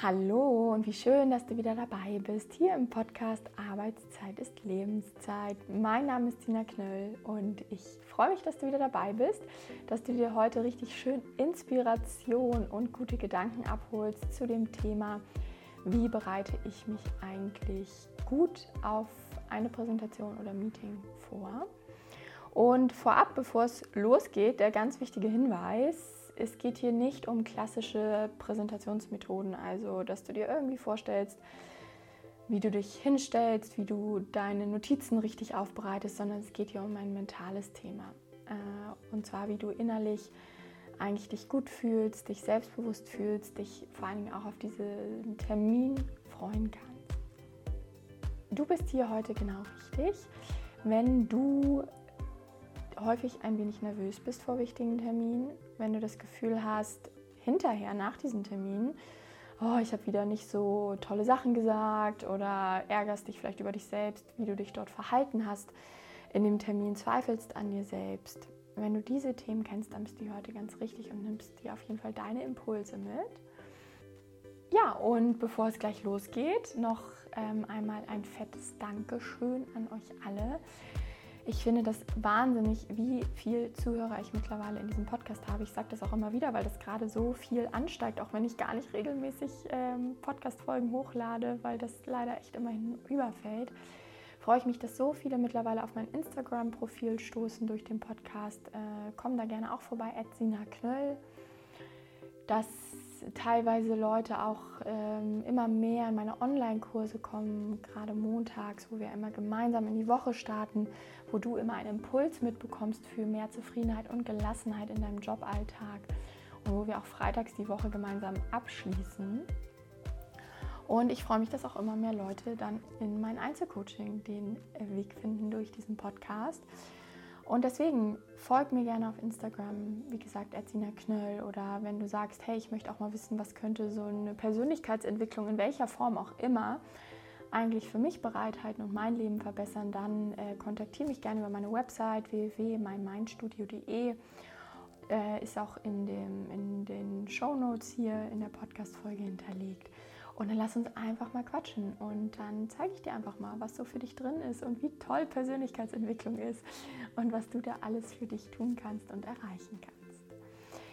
Hallo und wie schön, dass du wieder dabei bist hier im Podcast Arbeitszeit ist Lebenszeit. Mein Name ist Tina Knöll und ich freue mich, dass du wieder dabei bist, dass du dir heute richtig schön Inspiration und gute Gedanken abholst zu dem Thema, wie bereite ich mich eigentlich gut auf eine Präsentation oder Meeting vor. Und vorab, bevor es losgeht, der ganz wichtige Hinweis, es geht hier nicht um klassische Präsentationsmethoden, also dass du dir irgendwie vorstellst, wie du dich hinstellst, wie du deine Notizen richtig aufbereitest, sondern es geht hier um ein mentales Thema. Äh, und zwar, wie du innerlich eigentlich dich gut fühlst, dich selbstbewusst fühlst, dich vor allen Dingen auch auf diesen Termin freuen kannst. Du bist hier heute genau richtig, wenn du häufig ein wenig nervös bist vor wichtigen Terminen, wenn du das Gefühl hast, hinterher nach diesem Termin, oh, ich habe wieder nicht so tolle Sachen gesagt oder ärgerst dich vielleicht über dich selbst, wie du dich dort verhalten hast, in dem Termin zweifelst an dir selbst. Wenn du diese Themen kennst, dann bist du heute ganz richtig und nimmst dir auf jeden Fall deine Impulse mit. Ja, und bevor es gleich losgeht, noch ähm, einmal ein fettes Dankeschön an euch alle. Ich finde das wahnsinnig, wie viel Zuhörer ich mittlerweile in diesem Podcast habe. Ich sage das auch immer wieder, weil das gerade so viel ansteigt, auch wenn ich gar nicht regelmäßig ähm, Podcast-Folgen hochlade, weil das leider echt immerhin überfällt. Freue ich mich, dass so viele mittlerweile auf mein Instagram-Profil stoßen durch den Podcast. Äh, kommen da gerne auch vorbei, Sina Knöll. Das teilweise Leute auch ähm, immer mehr in meine Online-Kurse kommen, gerade montags, wo wir immer gemeinsam in die Woche starten, wo du immer einen Impuls mitbekommst für mehr Zufriedenheit und Gelassenheit in deinem Joballtag und wo wir auch freitags die Woche gemeinsam abschließen. Und ich freue mich, dass auch immer mehr Leute dann in mein Einzelcoaching den Weg finden durch diesen Podcast. Und deswegen folg mir gerne auf Instagram, wie gesagt, Erzina Knöll. Oder wenn du sagst, hey, ich möchte auch mal wissen, was könnte so eine Persönlichkeitsentwicklung in welcher Form auch immer eigentlich für mich bereithalten und mein Leben verbessern, dann äh, kontaktiere mich gerne über meine Website www.meinmindstudio.de. Äh, ist auch in, dem, in den Show Notes hier in der Podcast-Folge hinterlegt. Und dann lass uns einfach mal quatschen und dann zeige ich dir einfach mal, was so für dich drin ist und wie toll Persönlichkeitsentwicklung ist und was du da alles für dich tun kannst und erreichen kannst.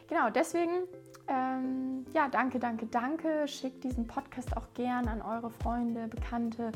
Genau, deswegen, ähm, ja, danke, danke, danke. Schickt diesen Podcast auch gern an eure Freunde, Bekannte,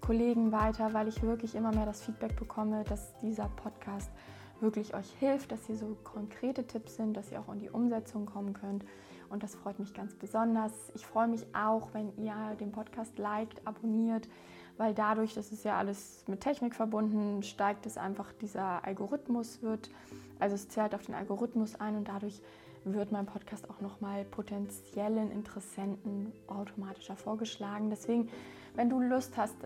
Kollegen weiter, weil ich wirklich immer mehr das Feedback bekomme, dass dieser Podcast wirklich euch hilft, dass hier so konkrete Tipps sind, dass ihr auch in die Umsetzung kommen könnt und das freut mich ganz besonders. Ich freue mich auch, wenn ihr den Podcast liked, abonniert, weil dadurch, das ist ja alles mit Technik verbunden, steigt es einfach, dieser Algorithmus wird, also es zählt auf den Algorithmus ein und dadurch wird mein Podcast auch nochmal potenziellen Interessenten automatischer vorgeschlagen. Deswegen, wenn du Lust hast,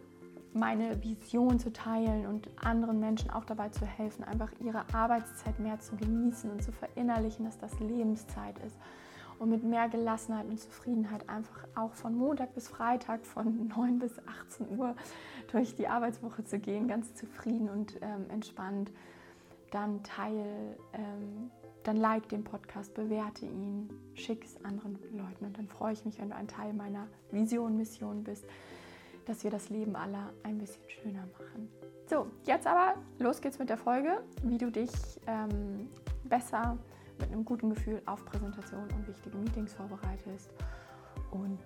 meine Vision zu teilen und anderen Menschen auch dabei zu helfen, einfach ihre Arbeitszeit mehr zu genießen und zu verinnerlichen, dass das Lebenszeit ist und mit mehr Gelassenheit und Zufriedenheit einfach auch von Montag bis Freitag von 9 bis 18 Uhr durch die Arbeitswoche zu gehen, ganz zufrieden und ähm, entspannt, dann teil, ähm, dann like den Podcast, bewerte ihn, schick es anderen Leuten und dann freue ich mich, wenn du ein Teil meiner Vision, Mission bist, dass wir das Leben aller ein bisschen schöner machen. So, jetzt aber los geht's mit der Folge, wie du dich ähm, besser mit einem guten Gefühl auf Präsentationen und wichtige Meetings vorbereitest. Und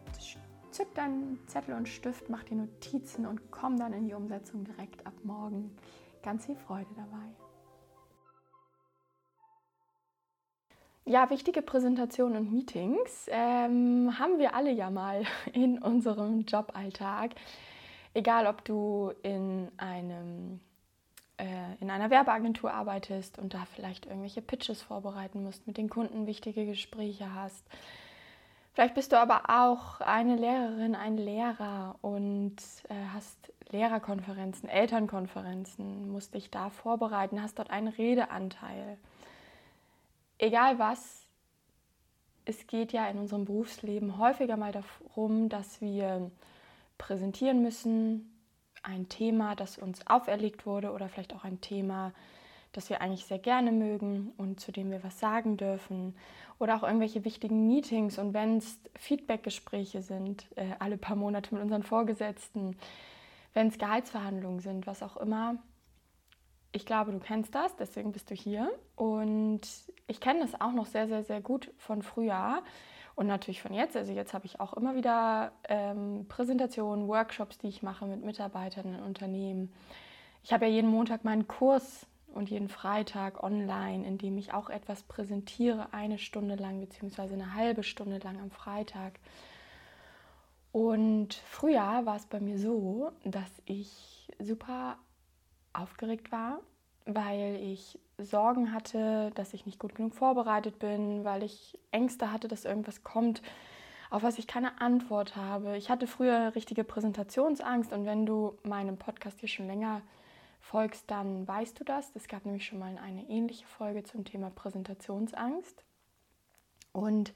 zück deinen Zettel und Stift, mach dir Notizen und komm dann in die Umsetzung direkt ab morgen. Ganz viel Freude dabei. Ja, wichtige Präsentationen und Meetings ähm, haben wir alle ja mal in unserem Joballtag. Egal, ob du in einem äh, in einer Werbeagentur arbeitest und da vielleicht irgendwelche Pitches vorbereiten musst, mit den Kunden wichtige Gespräche hast. Vielleicht bist du aber auch eine Lehrerin, ein Lehrer und äh, hast Lehrerkonferenzen, Elternkonferenzen, musst dich da vorbereiten, hast dort einen Redeanteil. Egal was, es geht ja in unserem Berufsleben häufiger mal darum, dass wir präsentieren müssen, ein Thema, das uns auferlegt wurde oder vielleicht auch ein Thema, das wir eigentlich sehr gerne mögen und zu dem wir was sagen dürfen. Oder auch irgendwelche wichtigen Meetings und wenn es Feedbackgespräche sind, äh, alle paar Monate mit unseren Vorgesetzten, wenn es Gehaltsverhandlungen sind, was auch immer. Ich glaube, du kennst das, deswegen bist du hier. Und ich kenne das auch noch sehr, sehr, sehr gut von früher und natürlich von jetzt. Also jetzt habe ich auch immer wieder ähm, Präsentationen, Workshops, die ich mache mit Mitarbeitern in Unternehmen. Ich habe ja jeden Montag meinen Kurs und jeden Freitag online, in dem ich auch etwas präsentiere, eine Stunde lang beziehungsweise eine halbe Stunde lang am Freitag. Und früher war es bei mir so, dass ich super aufgeregt war, weil ich Sorgen hatte, dass ich nicht gut genug vorbereitet bin, weil ich Ängste hatte, dass irgendwas kommt, auf was ich keine Antwort habe. Ich hatte früher richtige Präsentationsangst und wenn du meinem Podcast hier schon länger folgst, dann weißt du das. Es gab nämlich schon mal eine ähnliche Folge zum Thema Präsentationsangst. Und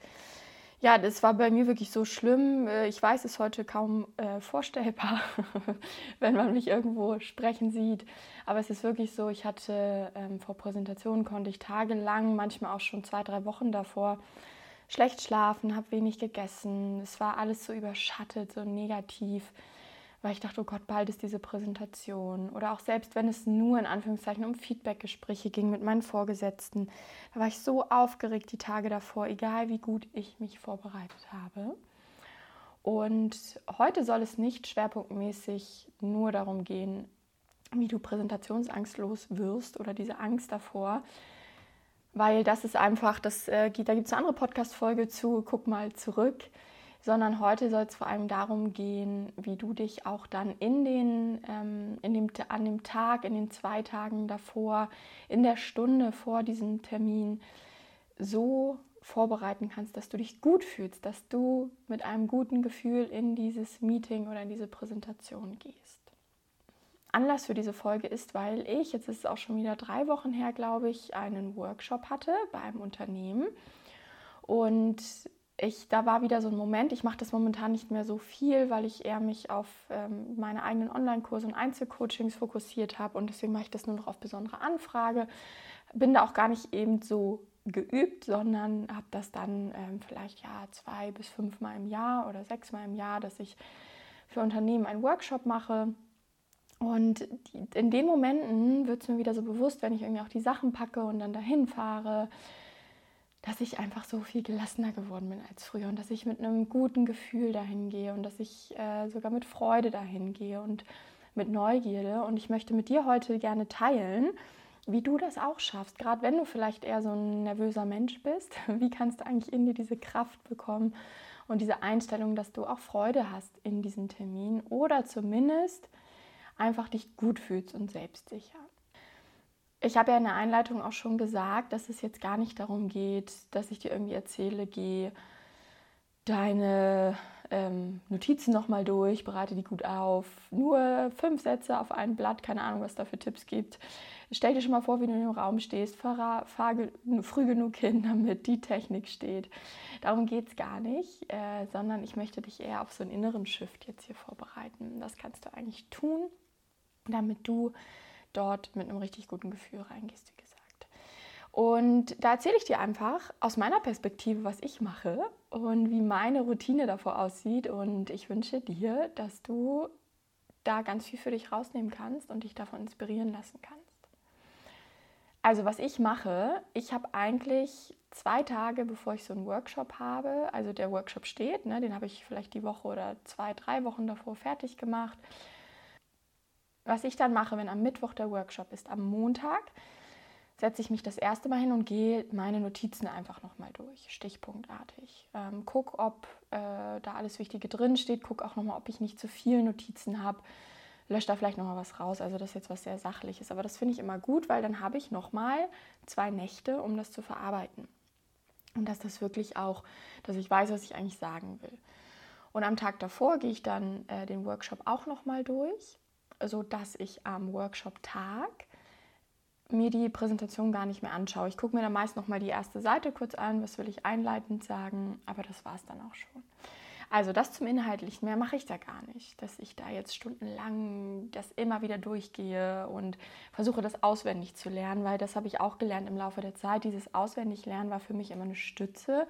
ja, das war bei mir wirklich so schlimm. Äh, ich weiß es heute kaum äh, vorstellbar, wenn man mich irgendwo sprechen sieht. Aber es ist wirklich so, ich hatte ähm, vor Präsentationen konnte ich tagelang, manchmal auch schon zwei, drei Wochen davor, schlecht schlafen, habe wenig gegessen. Es war alles so überschattet, so negativ weil ich dachte, oh Gott, bald ist diese Präsentation. Oder auch selbst wenn es nur in Anführungszeichen um Feedbackgespräche ging mit meinen Vorgesetzten, da war ich so aufgeregt die Tage davor, egal wie gut ich mich vorbereitet habe. Und heute soll es nicht schwerpunktmäßig nur darum gehen, wie du präsentationsangstlos wirst oder diese Angst davor, weil das ist einfach, das, äh, da gibt es eine andere Podcast-Folge zu, guck mal zurück sondern heute soll es vor allem darum gehen, wie du dich auch dann in den, ähm, in dem, an dem Tag, in den zwei Tagen davor, in der Stunde vor diesem Termin so vorbereiten kannst, dass du dich gut fühlst, dass du mit einem guten Gefühl in dieses Meeting oder in diese Präsentation gehst. Anlass für diese Folge ist, weil ich, jetzt ist es auch schon wieder drei Wochen her, glaube ich, einen Workshop hatte bei einem Unternehmen. Und ich, da war wieder so ein Moment, ich mache das momentan nicht mehr so viel, weil ich eher mich auf ähm, meine eigenen Online-Kurse und Einzelcoachings fokussiert habe und deswegen mache ich das nur noch auf besondere Anfrage. Bin da auch gar nicht eben so geübt, sondern habe das dann ähm, vielleicht ja zwei bis fünfmal im Jahr oder sechsmal im Jahr, dass ich für Unternehmen einen Workshop mache. Und in den Momenten wird es mir wieder so bewusst, wenn ich irgendwie auch die Sachen packe und dann dahin fahre, dass ich einfach so viel gelassener geworden bin als früher und dass ich mit einem guten Gefühl dahin gehe und dass ich äh, sogar mit Freude dahin gehe und mit Neugierde. Und ich möchte mit dir heute gerne teilen, wie du das auch schaffst. Gerade wenn du vielleicht eher so ein nervöser Mensch bist, wie kannst du eigentlich in dir diese Kraft bekommen und diese Einstellung, dass du auch Freude hast in diesem Termin oder zumindest einfach dich gut fühlst und selbstsicher. Ich habe ja in der Einleitung auch schon gesagt, dass es jetzt gar nicht darum geht, dass ich dir irgendwie erzähle, geh deine ähm, Notizen nochmal durch, bereite die gut auf. Nur fünf Sätze auf ein Blatt, keine Ahnung, was da für Tipps gibt. Stell dir schon mal vor, wie du in dem Raum stehst, fahr, fahr früh genug hin, damit die Technik steht. Darum geht es gar nicht, äh, sondern ich möchte dich eher auf so einen inneren Shift jetzt hier vorbereiten. Das kannst du eigentlich tun, damit du dort mit einem richtig guten Gefühl reingehst, wie gesagt. Und da erzähle ich dir einfach aus meiner Perspektive, was ich mache und wie meine Routine davor aussieht. Und ich wünsche dir, dass du da ganz viel für dich rausnehmen kannst und dich davon inspirieren lassen kannst. Also was ich mache, ich habe eigentlich zwei Tage, bevor ich so einen Workshop habe, also der Workshop steht, ne, den habe ich vielleicht die Woche oder zwei, drei Wochen davor fertig gemacht was ich dann mache, wenn am Mittwoch der Workshop ist, am Montag setze ich mich das erste Mal hin und gehe meine Notizen einfach nochmal durch, stichpunktartig. Ähm, guck, ob äh, da alles Wichtige drin steht, guck auch nochmal, ob ich nicht zu viele Notizen habe, lösche da vielleicht nochmal was raus. Also das ist jetzt was sehr Sachliches, aber das finde ich immer gut, weil dann habe ich nochmal zwei Nächte, um das zu verarbeiten. Und dass das wirklich auch, dass ich weiß, was ich eigentlich sagen will. Und am Tag davor gehe ich dann äh, den Workshop auch nochmal durch so dass ich am Workshop-Tag mir die Präsentation gar nicht mehr anschaue. Ich gucke mir dann meist noch mal die erste Seite kurz an, was will ich einleitend sagen, aber das war es dann auch schon. Also das zum Inhaltlichen, mehr mache ich da gar nicht, dass ich da jetzt stundenlang das immer wieder durchgehe und versuche das auswendig zu lernen, weil das habe ich auch gelernt im Laufe der Zeit. Dieses Auswendiglernen war für mich immer eine Stütze,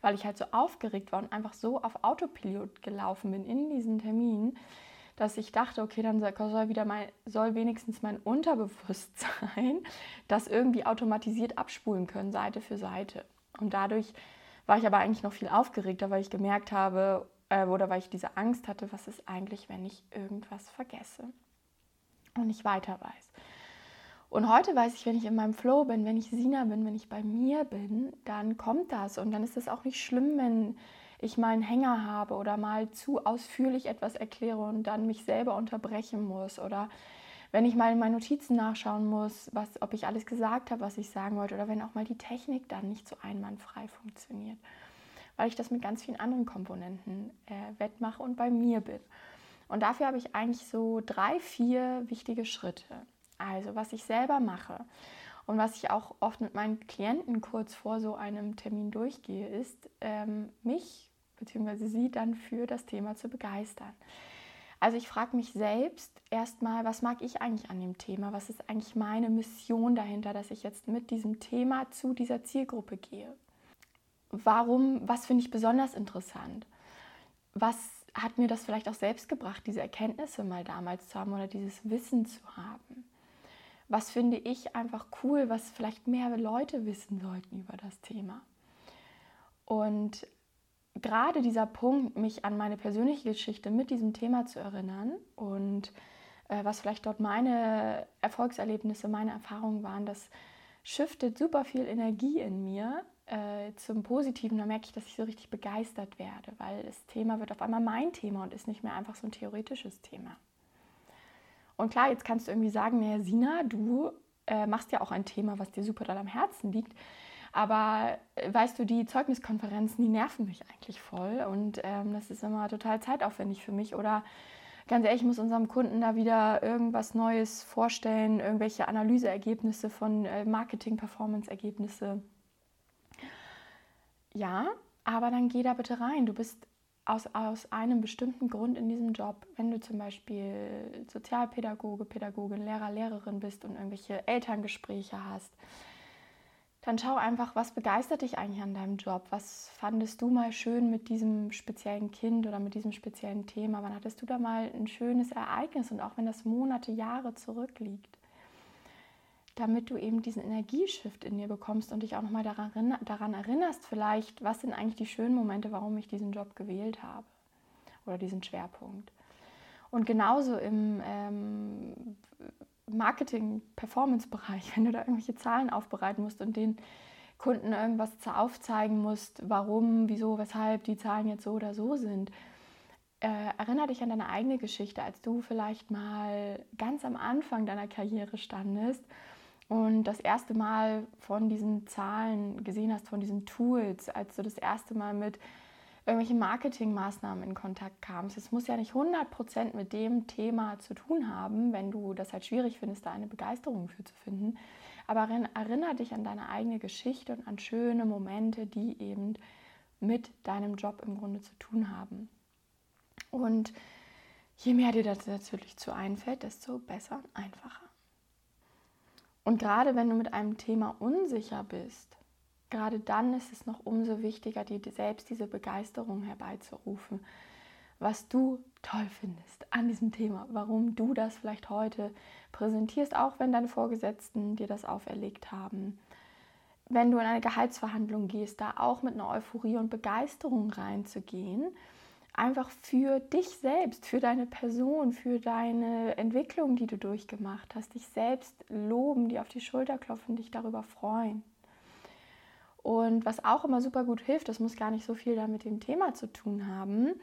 weil ich halt so aufgeregt war und einfach so auf Autopilot gelaufen bin in diesen Termin, dass ich dachte, okay, dann soll wieder mein, soll wenigstens mein Unterbewusstsein das irgendwie automatisiert abspulen können, Seite für Seite. Und dadurch war ich aber eigentlich noch viel aufgeregter, weil ich gemerkt habe äh, oder weil ich diese Angst hatte, was ist eigentlich, wenn ich irgendwas vergesse und nicht weiter weiß. Und heute weiß ich, wenn ich in meinem Flow bin, wenn ich Sina bin, wenn ich bei mir bin, dann kommt das. Und dann ist es auch nicht schlimm, wenn ich mal einen Hänger habe oder mal zu ausführlich etwas erkläre und dann mich selber unterbrechen muss. Oder wenn ich mal in meine Notizen nachschauen muss, was, ob ich alles gesagt habe, was ich sagen wollte, oder wenn auch mal die Technik dann nicht so einwandfrei funktioniert, weil ich das mit ganz vielen anderen Komponenten äh, wettmache und bei mir bin. Und dafür habe ich eigentlich so drei, vier wichtige Schritte. Also was ich selber mache und was ich auch oft mit meinen Klienten kurz vor so einem Termin durchgehe, ist, ähm, mich bzw. sie dann für das Thema zu begeistern. Also ich frage mich selbst erstmal, was mag ich eigentlich an dem Thema? Was ist eigentlich meine Mission dahinter, dass ich jetzt mit diesem Thema zu dieser Zielgruppe gehe? Warum, was finde ich besonders interessant? Was hat mir das vielleicht auch selbst gebracht, diese Erkenntnisse mal damals zu haben oder dieses Wissen zu haben? Was finde ich einfach cool, was vielleicht mehr Leute wissen sollten über das Thema? Und gerade dieser Punkt, mich an meine persönliche Geschichte mit diesem Thema zu erinnern und äh, was vielleicht dort meine Erfolgserlebnisse, meine Erfahrungen waren, das shiftet super viel Energie in mir äh, zum Positiven. Da merke ich, dass ich so richtig begeistert werde, weil das Thema wird auf einmal mein Thema und ist nicht mehr einfach so ein theoretisches Thema. Und klar, jetzt kannst du irgendwie sagen, naja, Sina, du äh, machst ja auch ein Thema, was dir super doll am Herzen liegt. Aber äh, weißt du, die Zeugniskonferenzen, die nerven mich eigentlich voll und ähm, das ist immer total zeitaufwendig für mich. Oder ganz ehrlich, ich muss unserem Kunden da wieder irgendwas Neues vorstellen, irgendwelche Analyseergebnisse von äh, Marketing-Performance-Ergebnisse. Ja, aber dann geh da bitte rein. Du bist aus, aus einem bestimmten Grund in diesem Job. Wenn du zum Beispiel Sozialpädagoge, Pädagogin, Lehrer, Lehrerin bist und irgendwelche Elterngespräche hast, dann schau einfach, was begeistert dich eigentlich an deinem Job? Was fandest du mal schön mit diesem speziellen Kind oder mit diesem speziellen Thema? Wann hattest du da mal ein schönes Ereignis und auch wenn das Monate, Jahre zurückliegt? Damit du eben diesen Energieshift in dir bekommst und dich auch nochmal daran, erinnerst, vielleicht, was sind eigentlich die schönen Momente, warum ich diesen Job gewählt habe oder diesen Schwerpunkt. Und genauso im ähm, Marketing-Performance-Bereich, wenn du da irgendwelche Zahlen aufbereiten musst und den Kunden irgendwas aufzeigen musst, warum, wieso, weshalb die Zahlen jetzt so oder so sind. Äh, erinnere dich an deine eigene Geschichte, als du vielleicht mal ganz am Anfang deiner Karriere standest und das erste Mal von diesen Zahlen gesehen hast, von diesen Tools, als du das erste Mal mit irgendwelche Marketingmaßnahmen in Kontakt kamst. Es muss ja nicht 100% mit dem Thema zu tun haben, wenn du das halt schwierig findest, da eine Begeisterung für zu finden. Aber erinnere dich an deine eigene Geschichte und an schöne Momente, die eben mit deinem Job im Grunde zu tun haben. Und je mehr dir das natürlich zu einfällt, desto besser und einfacher. Und gerade wenn du mit einem Thema unsicher bist, gerade dann ist es noch umso wichtiger, dir selbst diese Begeisterung herbeizurufen, was du toll findest an diesem Thema, warum du das vielleicht heute präsentierst, auch wenn deine Vorgesetzten dir das auferlegt haben. Wenn du in eine Gehaltsverhandlung gehst, da auch mit einer Euphorie und Begeisterung reinzugehen, einfach für dich selbst, für deine Person, für deine Entwicklung, die du durchgemacht hast, dich selbst loben, dir auf die Schulter klopfen, dich darüber freuen. Und was auch immer super gut hilft, das muss gar nicht so viel da mit dem Thema zu tun haben.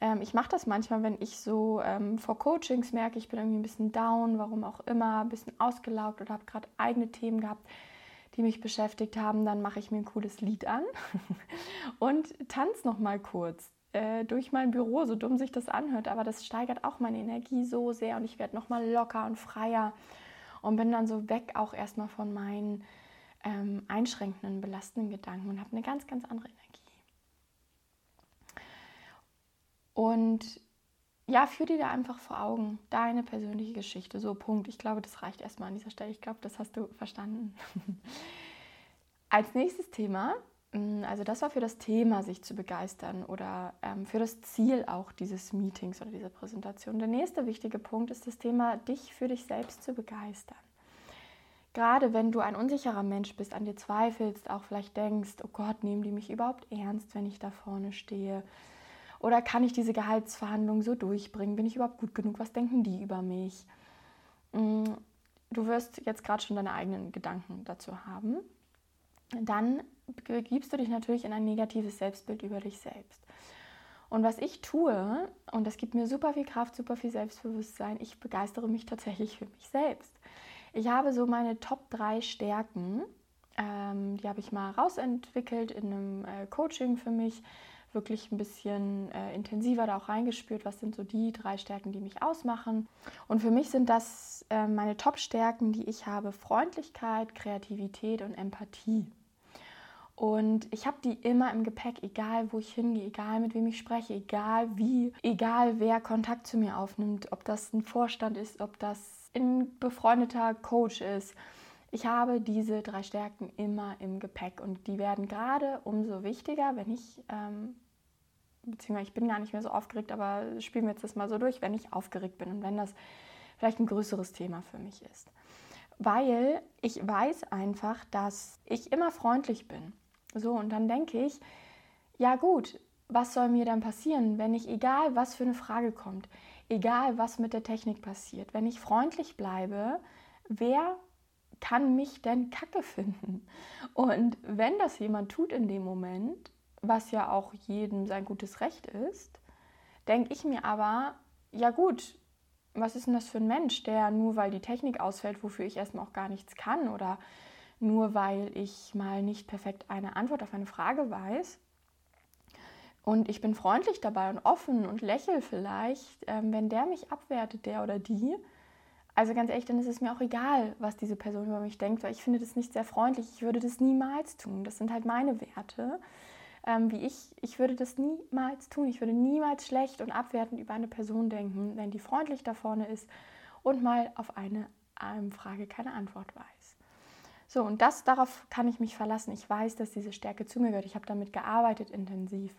Ähm, ich mache das manchmal, wenn ich so ähm, vor Coachings merke, ich bin irgendwie ein bisschen down, warum auch immer, ein bisschen ausgelaugt oder habe gerade eigene Themen gehabt, die mich beschäftigt haben, dann mache ich mir ein cooles Lied an und tanze noch mal kurz äh, durch mein Büro, so dumm sich das anhört, aber das steigert auch meine Energie so sehr und ich werde noch mal locker und freier und bin dann so weg auch erstmal von meinen ähm, einschränkenden, belastenden Gedanken und habe eine ganz, ganz andere Energie. Und ja, führ dir da einfach vor Augen deine persönliche Geschichte. So, Punkt. Ich glaube, das reicht erstmal an dieser Stelle. Ich glaube, das hast du verstanden. Als nächstes Thema, mm, also das war für das Thema, sich zu begeistern oder ähm, für das Ziel auch dieses Meetings oder dieser Präsentation. Der nächste wichtige Punkt ist das Thema, dich für dich selbst zu begeistern. Gerade wenn du ein unsicherer Mensch bist, an dir zweifelst, auch vielleicht denkst, oh Gott, nehmen die mich überhaupt ernst, wenn ich da vorne stehe? Oder kann ich diese Gehaltsverhandlungen so durchbringen? Bin ich überhaupt gut genug? Was denken die über mich? Mm, du wirst jetzt gerade schon deine eigenen Gedanken dazu haben. Dann begibst du dich natürlich in ein negatives Selbstbild über dich selbst. Und was ich tue, und das gibt mir super viel Kraft, super viel Selbstbewusstsein, ich begeistere mich tatsächlich für mich selbst. Ich habe so meine Top 3 Stärken, ähm, die habe ich mal rausentwickelt in einem äh, Coaching für mich, wirklich ein bisschen äh, intensiver da auch reingespürt, was sind so die drei Stärken, die mich ausmachen. Und für mich sind das äh, meine Top-Stärken, die ich habe, Freundlichkeit, Kreativität und Empathie. Und ich habe die immer im Gepäck, egal wo ich hingehe, egal mit wem ich spreche, egal wie, egal wer Kontakt zu mir aufnimmt, ob das ein Vorstand ist, ob das ein befreundeter Coach ist. Ich habe diese drei Stärken immer im Gepäck und die werden gerade umso wichtiger, wenn ich, ähm, beziehungsweise ich bin gar nicht mehr so aufgeregt, aber spielen wir jetzt das mal so durch, wenn ich aufgeregt bin und wenn das vielleicht ein größeres Thema für mich ist. Weil ich weiß einfach, dass ich immer freundlich bin. So, und dann denke ich, ja gut, was soll mir dann passieren, wenn ich, egal was für eine Frage kommt, egal was mit der Technik passiert, wenn ich freundlich bleibe, wer kann mich denn kacke finden? Und wenn das jemand tut in dem Moment, was ja auch jedem sein gutes Recht ist, denke ich mir aber, ja gut, was ist denn das für ein Mensch, der nur weil die Technik ausfällt, wofür ich erstmal auch gar nichts kann oder nur weil ich mal nicht perfekt eine Antwort auf eine Frage weiß. Und ich bin freundlich dabei und offen und lächle vielleicht, ähm, wenn der mich abwertet, der oder die, also ganz ehrlich, dann ist es mir auch egal, was diese Person über mich denkt, weil ich finde das nicht sehr freundlich. Ich würde das niemals tun. Das sind halt meine Werte. Ähm, wie ich, ich würde das niemals tun. Ich würde niemals schlecht und abwertend über eine Person denken, wenn die freundlich da vorne ist und mal auf eine Frage keine Antwort weiß. So, und das, darauf kann ich mich verlassen. Ich weiß, dass diese Stärke zu mir gehört. Ich habe damit gearbeitet intensiv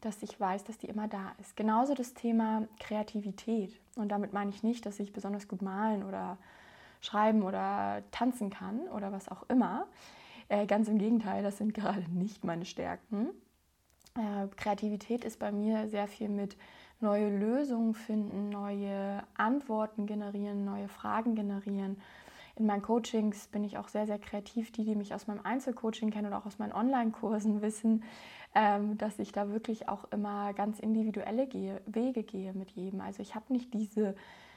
dass ich weiß, dass die immer da ist. Genauso das Thema Kreativität. Und damit meine ich nicht, dass ich besonders gut malen oder schreiben oder tanzen kann oder was auch immer. Äh, ganz im Gegenteil, das sind gerade nicht meine Stärken. Äh, Kreativität ist bei mir sehr viel mit neue Lösungen finden, neue Antworten generieren, neue Fragen generieren. In meinen Coachings bin ich auch sehr, sehr kreativ. Die, die mich aus meinem Einzelcoaching kennen oder auch aus meinen Online-Kursen wissen, ähm, dass ich da wirklich auch immer ganz individuelle gehe, Wege gehe mit jedem. Also ich habe nicht diese,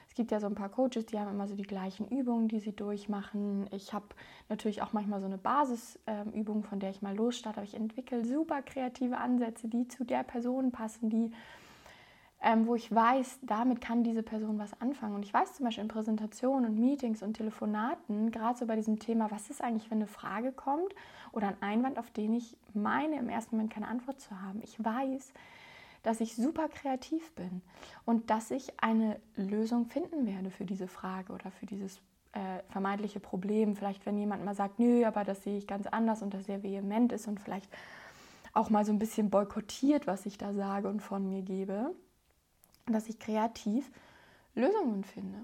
es gibt ja so ein paar Coaches, die haben immer so die gleichen Übungen, die sie durchmachen. Ich habe natürlich auch manchmal so eine Basisübung, ähm, von der ich mal losstarte, aber ich entwickle super kreative Ansätze, die zu der Person passen, die ähm, wo ich weiß, damit kann diese Person was anfangen. Und ich weiß zum Beispiel in Präsentationen und Meetings und Telefonaten, gerade so bei diesem Thema, was ist eigentlich, wenn eine Frage kommt oder ein Einwand, auf den ich meine, im ersten Moment keine Antwort zu haben. Ich weiß, dass ich super kreativ bin und dass ich eine Lösung finden werde für diese Frage oder für dieses äh, vermeintliche Problem. Vielleicht, wenn jemand mal sagt, nö, aber das sehe ich ganz anders und das sehr vehement ist und vielleicht auch mal so ein bisschen boykottiert, was ich da sage und von mir gebe dass ich kreativ Lösungen finde.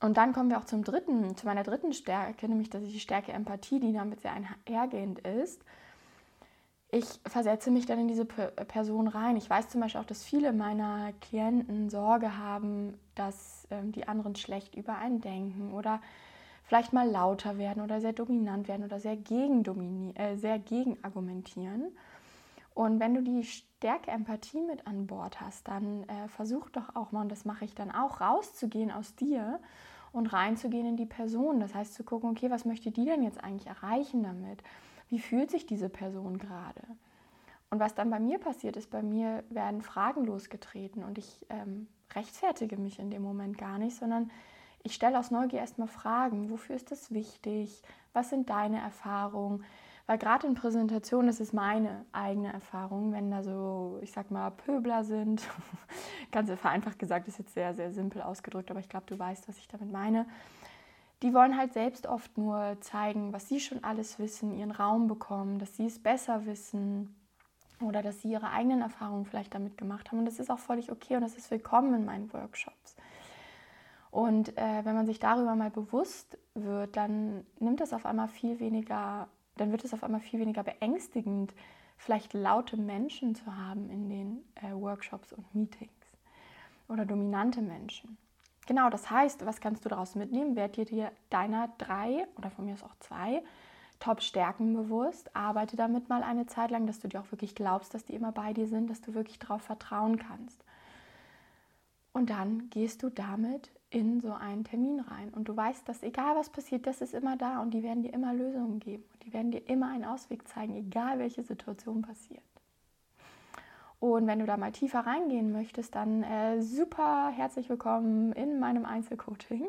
Und dann kommen wir auch zum dritten, zu meiner dritten Stärke, nämlich dass ich die Stärke Empathie, die damit sehr einhergehend ist. Ich versetze mich dann in diese Person rein. Ich weiß zum Beispiel auch, dass viele meiner Klienten Sorge haben, dass ähm, die anderen schlecht über einen denken oder vielleicht mal lauter werden oder sehr dominant werden oder sehr gegen, äh, sehr gegen argumentieren. Und wenn du die Stärke Empathie mit an Bord hast, dann äh, versuch doch auch mal, und das mache ich dann auch, rauszugehen aus dir und reinzugehen in die Person. Das heißt zu gucken, okay, was möchte die denn jetzt eigentlich erreichen damit? Wie fühlt sich diese Person gerade? Und was dann bei mir passiert ist, bei mir werden Fragen losgetreten und ich ähm, rechtfertige mich in dem Moment gar nicht, sondern ich stelle aus Neugier erstmal Fragen. Wofür ist das wichtig? Was sind deine Erfahrungen? Weil gerade in Präsentationen ist es meine eigene Erfahrung, wenn da so, ich sag mal, Pöbler sind. Ganz vereinfacht gesagt, ist jetzt sehr, sehr simpel ausgedrückt, aber ich glaube, du weißt, was ich damit meine. Die wollen halt selbst oft nur zeigen, was sie schon alles wissen, ihren Raum bekommen, dass sie es besser wissen oder dass sie ihre eigenen Erfahrungen vielleicht damit gemacht haben. Und das ist auch völlig okay und das ist willkommen in meinen Workshops. Und äh, wenn man sich darüber mal bewusst wird, dann nimmt das auf einmal viel weniger dann wird es auf einmal viel weniger beängstigend, vielleicht laute Menschen zu haben in den äh, Workshops und Meetings oder dominante Menschen. Genau, das heißt, was kannst du daraus mitnehmen? Werd dir, dir deiner drei oder von mir aus auch zwei Top-Stärken bewusst. Arbeite damit mal eine Zeit lang, dass du dir auch wirklich glaubst, dass die immer bei dir sind, dass du wirklich darauf vertrauen kannst. Und dann gehst du damit in so einen Termin rein. Und du weißt, dass egal was passiert, das ist immer da und die werden dir immer Lösungen geben. Und die werden dir immer einen Ausweg zeigen, egal welche Situation passiert. Und wenn du da mal tiefer reingehen möchtest, dann äh, super herzlich willkommen in meinem Einzelcoaching.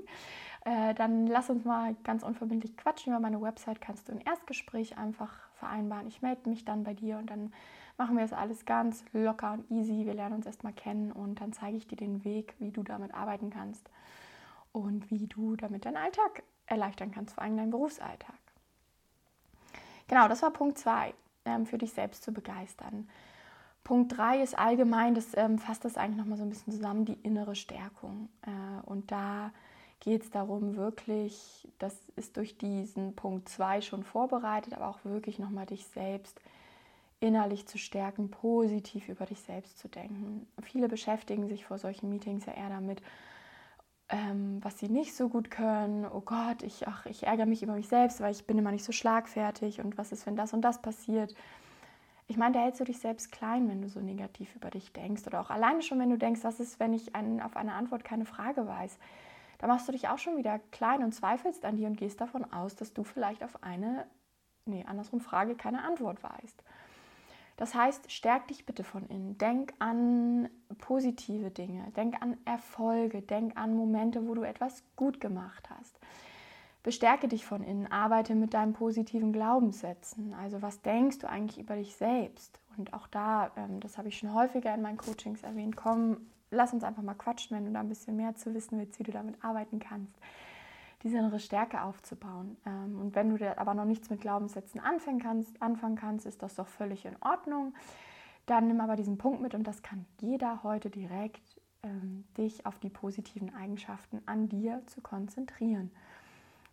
Äh, dann lass uns mal ganz unverbindlich quatschen. Über meine Website kannst du ein Erstgespräch einfach vereinbaren. Ich melde mich dann bei dir und dann machen wir es alles ganz locker und easy. Wir lernen uns erstmal kennen und dann zeige ich dir den Weg, wie du damit arbeiten kannst und wie du damit deinen Alltag erleichtern kannst, vor allem deinen Berufsalltag. Genau, das war Punkt 2, ähm, für dich selbst zu begeistern. Punkt 3 ist allgemein, das ähm, fasst das eigentlich nochmal so ein bisschen zusammen, die innere Stärkung. Äh, und da geht es darum, wirklich, das ist durch diesen Punkt 2 schon vorbereitet, aber auch wirklich nochmal dich selbst innerlich zu stärken, positiv über dich selbst zu denken. Viele beschäftigen sich vor solchen Meetings ja eher damit, ähm, was sie nicht so gut können. Oh Gott, ich, ach, ich ärgere mich über mich selbst, weil ich bin immer nicht so schlagfertig und was ist, wenn das und das passiert. Ich meine, da hältst du dich selbst klein, wenn du so negativ über dich denkst. Oder auch alleine schon, wenn du denkst, was ist, wenn ich ein, auf eine Antwort keine Frage weiß. Da machst du dich auch schon wieder klein und zweifelst an dir und gehst davon aus, dass du vielleicht auf eine, nee, andersrum Frage keine Antwort weißt. Das heißt, stärk dich bitte von innen. Denk an positive Dinge, denk an Erfolge, denk an Momente, wo du etwas gut gemacht hast. Bestärke dich von innen, arbeite mit deinen positiven Glaubenssätzen. Also was denkst du eigentlich über dich selbst? Und auch da, ähm, das habe ich schon häufiger in meinen Coachings erwähnt, komm, lass uns einfach mal quatschen, wenn du da ein bisschen mehr zu wissen willst, wie du damit arbeiten kannst diese innere Stärke aufzubauen. Ähm, und wenn du aber noch nichts mit Glaubenssätzen anfangen kannst, anfangen kannst, ist das doch völlig in Ordnung. Dann nimm aber diesen Punkt mit und das kann jeder heute direkt, ähm, dich auf die positiven Eigenschaften an dir zu konzentrieren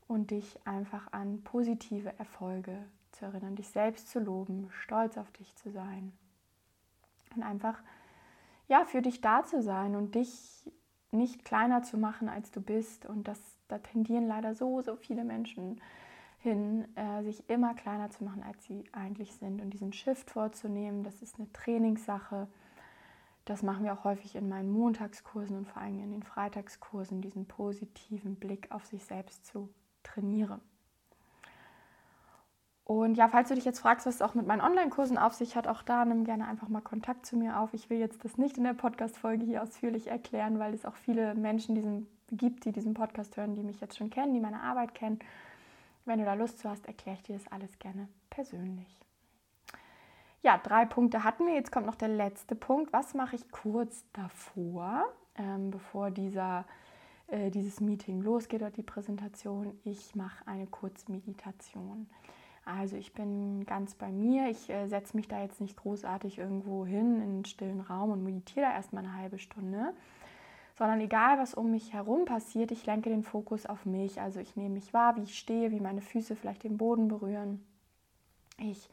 und dich einfach an positive Erfolge zu erinnern, dich selbst zu loben, stolz auf dich zu sein und einfach ja für dich da zu sein und dich nicht kleiner zu machen, als du bist und das da tendieren leider so, so viele Menschen hin, äh, sich immer kleiner zu machen, als sie eigentlich sind. Und diesen Shift vorzunehmen, das ist eine Trainingssache. Das machen wir auch häufig in meinen Montagskursen und vor allem in den Freitagskursen, diesen positiven Blick auf sich selbst zu trainieren. Und ja, falls du dich jetzt fragst, was es auch mit meinen Online-Kursen auf sich hat, auch da nimm gerne einfach mal Kontakt zu mir auf. Ich will jetzt das nicht in der Podcast-Folge hier ausführlich erklären, weil es auch viele Menschen diesen gibt, die diesen Podcast hören, die mich jetzt schon kennen, die meine Arbeit kennen. Wenn du da Lust zu hast, erkläre ich dir das alles gerne persönlich. Ja, drei Punkte hatten wir. Jetzt kommt noch der letzte Punkt. Was mache ich kurz davor, ähm, bevor dieser, äh, dieses Meeting losgeht oder die Präsentation? Ich mache eine Kurzmeditation. Also ich bin ganz bei mir. Ich äh, setze mich da jetzt nicht großartig irgendwo hin in einen stillen Raum und meditiere da erstmal eine halbe Stunde, sondern egal, was um mich herum passiert, ich lenke den Fokus auf mich. Also ich nehme mich wahr, wie ich stehe, wie meine Füße vielleicht den Boden berühren. Ich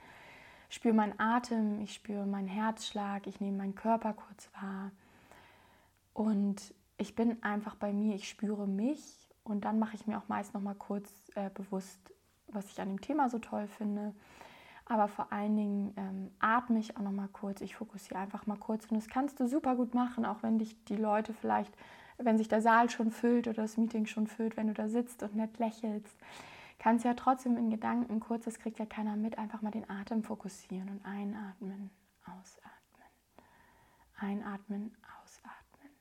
spüre meinen Atem, ich spüre meinen Herzschlag, ich nehme meinen Körper kurz wahr. Und ich bin einfach bei mir, ich spüre mich und dann mache ich mir auch meist noch mal kurz äh, bewusst, was ich an dem Thema so toll finde. Aber vor allen Dingen ähm, atme ich auch noch mal kurz. Ich fokussiere einfach mal kurz. Und das kannst du super gut machen, auch wenn dich die Leute vielleicht, wenn sich der Saal schon füllt oder das Meeting schon füllt, wenn du da sitzt und nett lächelst. Kannst ja trotzdem in Gedanken kurz, das kriegt ja keiner mit, einfach mal den Atem fokussieren und einatmen, ausatmen. Einatmen, ausatmen.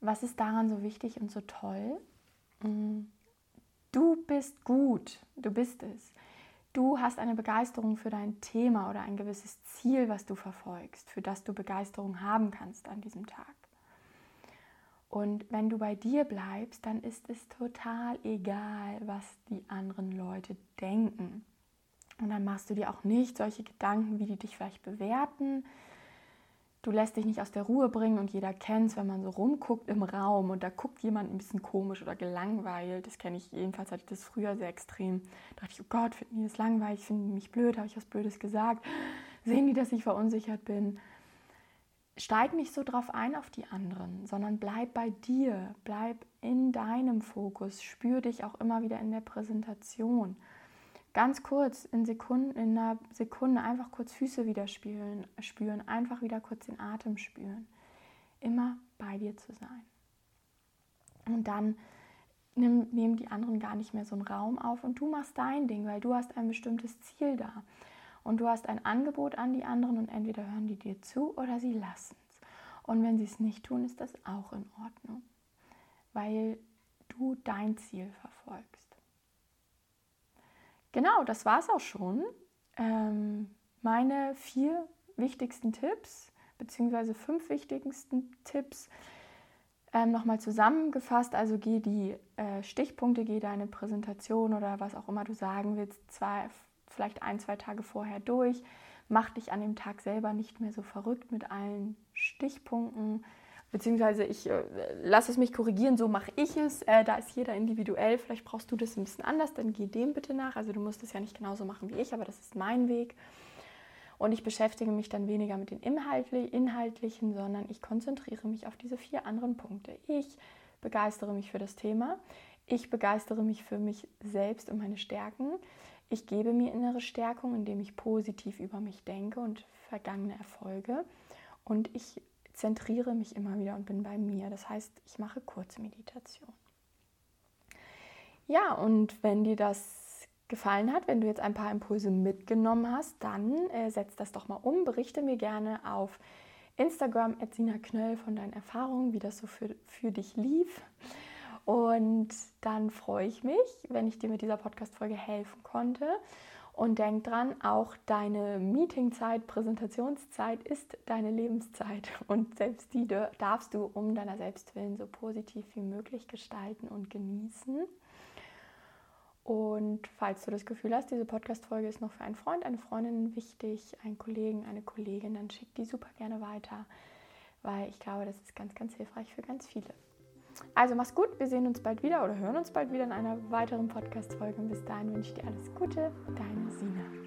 Was ist daran so wichtig und so toll? Mm, du bist gut, du bist es. Du hast eine Begeisterung für dein Thema oder ein gewisses Ziel, was du verfolgst, für das du Begeisterung haben kannst an diesem Tag. Und wenn du bei dir bleibst, dann ist es total egal, was die anderen Leute denken. Und dann machst du dir auch nicht solche Gedanken, wie die dich vielleicht bewerten. Du lässt dich nicht aus der Ruhe bringen und jeder kennt es, wenn man so rumguckt im Raum und da guckt jemand ein bisschen komisch oder gelangweilt. Das kenne ich jedenfalls, hatte ich das früher sehr extrem. Da dachte ich, oh Gott, finden die das langweilig, finden die mich blöd, habe ich was Blödes gesagt, sehen die, dass ich verunsichert bin steig nicht so drauf ein auf die anderen, sondern bleib bei dir, bleib in deinem Fokus, spür dich auch immer wieder in der Präsentation. Ganz kurz, in, Sekunden, in einer Sekunde einfach kurz Füße wieder spüren, spüren, einfach wieder kurz den Atem spüren. Immer bei dir zu sein. Und dann nimm, nehmen die anderen gar nicht mehr so einen Raum auf und du machst dein Ding, weil du hast ein bestimmtes Ziel da und du hast ein Angebot an die anderen und entweder hören die dir zu oder sie lassen es. Und wenn sie es nicht tun, ist das auch in Ordnung, weil du dein Ziel verfolgst. Genau, das war es auch schon. Ähm, meine vier wichtigsten Tipps, beziehungsweise fünf wichtigsten Tipps, ähm, nochmal zusammengefasst. Also geh die äh, Stichpunkte, geh deine Präsentation oder was auch immer du sagen willst, zwei, vielleicht ein, zwei Tage vorher durch. Mach dich an dem Tag selber nicht mehr so verrückt mit allen Stichpunkten. Beziehungsweise ich äh, lasse es mich korrigieren, so mache ich es. Äh, da ist jeder individuell. Vielleicht brauchst du das ein bisschen anders, dann geh dem bitte nach. Also du musst es ja nicht genauso machen wie ich, aber das ist mein Weg. Und ich beschäftige mich dann weniger mit den Inhaltlichen, sondern ich konzentriere mich auf diese vier anderen Punkte. Ich begeistere mich für das Thema. Ich begeistere mich für mich selbst und meine Stärken. Ich gebe mir innere Stärkung, indem ich positiv über mich denke und vergangene Erfolge. Und ich zentriere mich immer wieder und bin bei mir. Das heißt, ich mache kurze Meditation. Ja, und wenn dir das gefallen hat, wenn du jetzt ein paar Impulse mitgenommen hast, dann äh, setz das doch mal um. Berichte mir gerne auf Instagram, Etzina Knöll, von deinen Erfahrungen, wie das so für, für dich lief. Und dann freue ich mich, wenn ich dir mit dieser Podcast-Folge helfen konnte. Und denk dran, auch deine Meetingzeit, Präsentationszeit ist deine Lebenszeit. Und selbst die darfst du um deiner Selbstwillen so positiv wie möglich gestalten und genießen. Und falls du das Gefühl hast, diese Podcast-Folge ist noch für einen Freund, eine Freundin wichtig, einen Kollegen, eine Kollegin, dann schick die super gerne weiter, weil ich glaube, das ist ganz, ganz hilfreich für ganz viele. Also mach's gut, wir sehen uns bald wieder oder hören uns bald wieder in einer weiteren Podcast-Folge. Und bis dahin wünsche ich dir alles Gute, deine Sina.